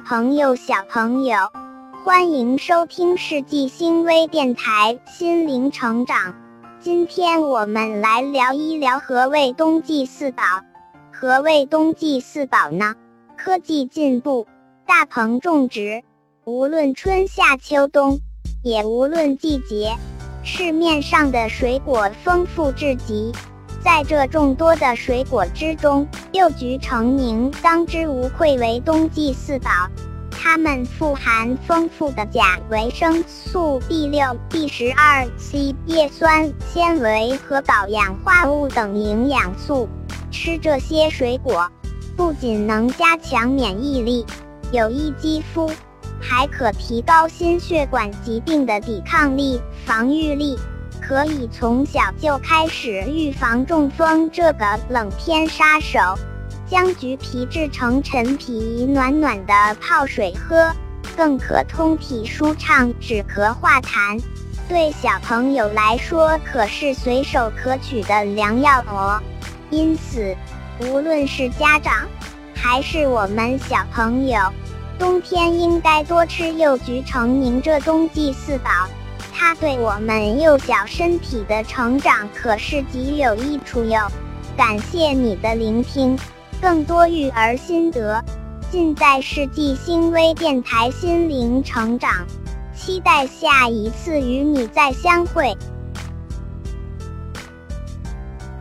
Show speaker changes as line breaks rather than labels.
朋友、小朋友，欢迎收听世纪星微电台心灵成长。今天我们来聊一聊何谓冬季四宝。何谓冬季四宝呢？科技进步，大棚种植，无论春夏秋冬，也无论季节，市面上的水果丰富至极。在这众多的水果之中，六菊成名，当之无愧为冬季四宝。它们富含丰富的钾、维生素 B 六、B 十二、C、叶酸、纤维和导氧化物等营养素。吃这些水果，不仅能加强免疫力、有益肌肤，还可提高心血管疾病的抵抗力、防御力。可以从小就开始预防中风这个冷天杀手，将橘皮制成陈皮，暖暖的泡水喝，更可通体舒畅、止咳化痰。对小朋友来说，可是随手可取的良药哦。因此，无论是家长还是我们小朋友，冬天应该多吃柚橘成名这冬季四宝。它对我们幼小身体的成长可是极有益处哟。感谢你的聆听，更多育儿心得尽在世纪星微电台心灵成长，期待下一次与你再相会。